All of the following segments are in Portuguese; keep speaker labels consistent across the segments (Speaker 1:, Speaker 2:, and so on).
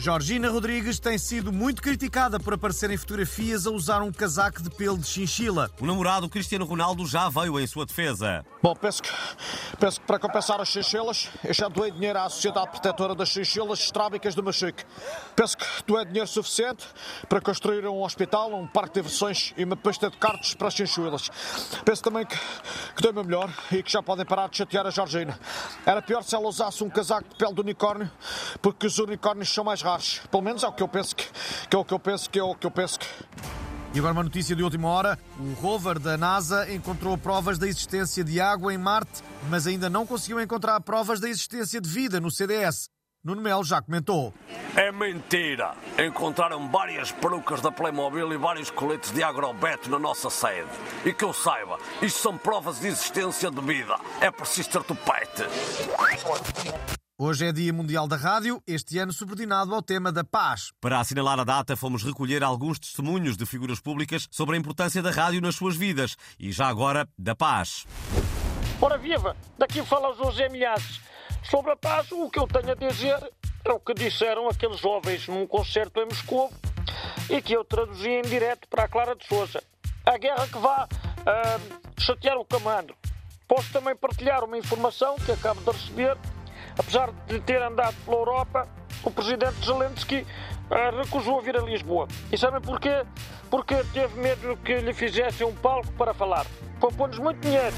Speaker 1: Georgina Rodrigues tem sido muito criticada por aparecer em fotografias a usar um casaco de pelo de chinchila.
Speaker 2: O namorado Cristiano Ronaldo já veio em sua defesa.
Speaker 3: Bom, penso que, penso que para compensar as chinchilas, eu já doei dinheiro à Sociedade Protetora das Chinchilas Estrábicas do Machique. Penso que doei dinheiro suficiente para construir um hospital, um parque de diversões e uma pista de cartos para as chinchilas. Penso também que, que dei o meu melhor e que já podem parar de chatear a Georgina. Era pior se ela usasse um casaco de pele de unicórnio, porque os unicórnios são mais raros. Pelo menos é o que eu penso que, que é o que eu penso que é o que eu penso que.
Speaker 1: E agora uma notícia de última hora. O rover da NASA encontrou provas da existência de água em Marte, mas ainda não conseguiu encontrar provas da existência de vida no CDS. Nuno Melo já comentou.
Speaker 4: É mentira! Encontraram várias perucas da Playmobil e vários coletes de agrobet na nossa sede. E que eu saiba, isto são provas de existência de vida. É preciso ter tupete.
Speaker 1: Hoje é Dia Mundial da Rádio, este ano subordinado ao tema da paz.
Speaker 2: Para assinalar a data, fomos recolher alguns testemunhos de figuras públicas sobre a importância da rádio nas suas vidas e já agora da paz.
Speaker 5: Ora viva, daqui fala o José Milhazes. Sobre a paz, o que eu tenho a dizer é o que disseram aqueles jovens num concerto em Moscou e que eu traduzi em direto para a Clara de Souza. A guerra que vá ah, chatear o comando. Posso também partilhar uma informação que acabo de receber. Apesar de ter andado pela Europa, o presidente Zelensky ah, recusou vir a Lisboa. E sabem porquê? Porque teve medo que lhe fizessem um palco para falar. Poupou-nos muito dinheiro.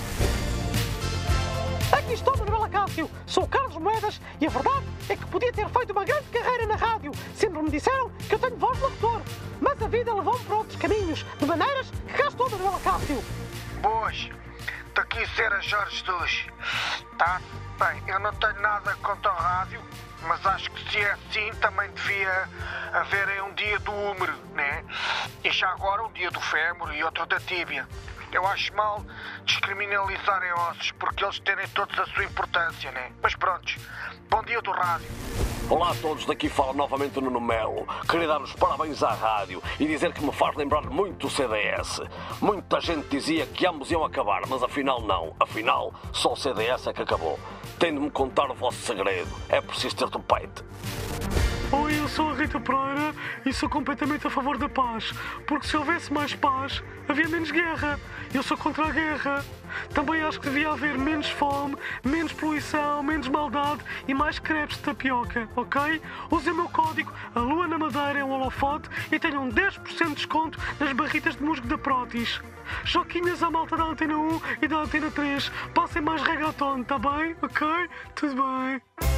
Speaker 6: Aqui estou, Manuela Cássio. Sou Carlos Moedas e a verdade é que podia ter feito uma grande carreira na rádio. Sempre me disseram que eu tenho voz de locutor. Mas a vida levou-me para outros caminhos, de maneiras que cá estou, Manuela Cássio.
Speaker 7: Boas, daqui será Jorge Jesus. Tá? Bem, eu não tenho nada contra o rádio, mas acho que se é assim também devia haver um dia do húmero, né? E já agora um dia do fémur e outro da tíbia. Eu acho mal descriminalizarem ossos porque eles terem todos a sua importância, né? Mas pronto, bom dia do rádio.
Speaker 4: Olá a todos, daqui fala novamente o Nuno Melo. Queria dar os parabéns à rádio e dizer que me faz lembrar muito o CDS. Muita gente dizia que ambos iam acabar, mas afinal não. Afinal, só o CDS é que acabou. Tem de me contar o vosso segredo. É preciso ter tupete.
Speaker 8: Oi, eu sou a Rita Pereira e sou completamente a favor da paz. Porque se houvesse mais paz, havia menos guerra. Eu sou contra a guerra. Também acho que devia haver menos fome, menos poluição, menos maldade e mais crepes de tapioca, ok? Usem o meu código A Lua na Madeira é um holofote e tenham 10% de desconto nas barritas de musgo da Protis. Joquinhas à malta da Antena 1 e da Antena 3. Passem mais reggaeton, tá bem? Ok? Tudo bem.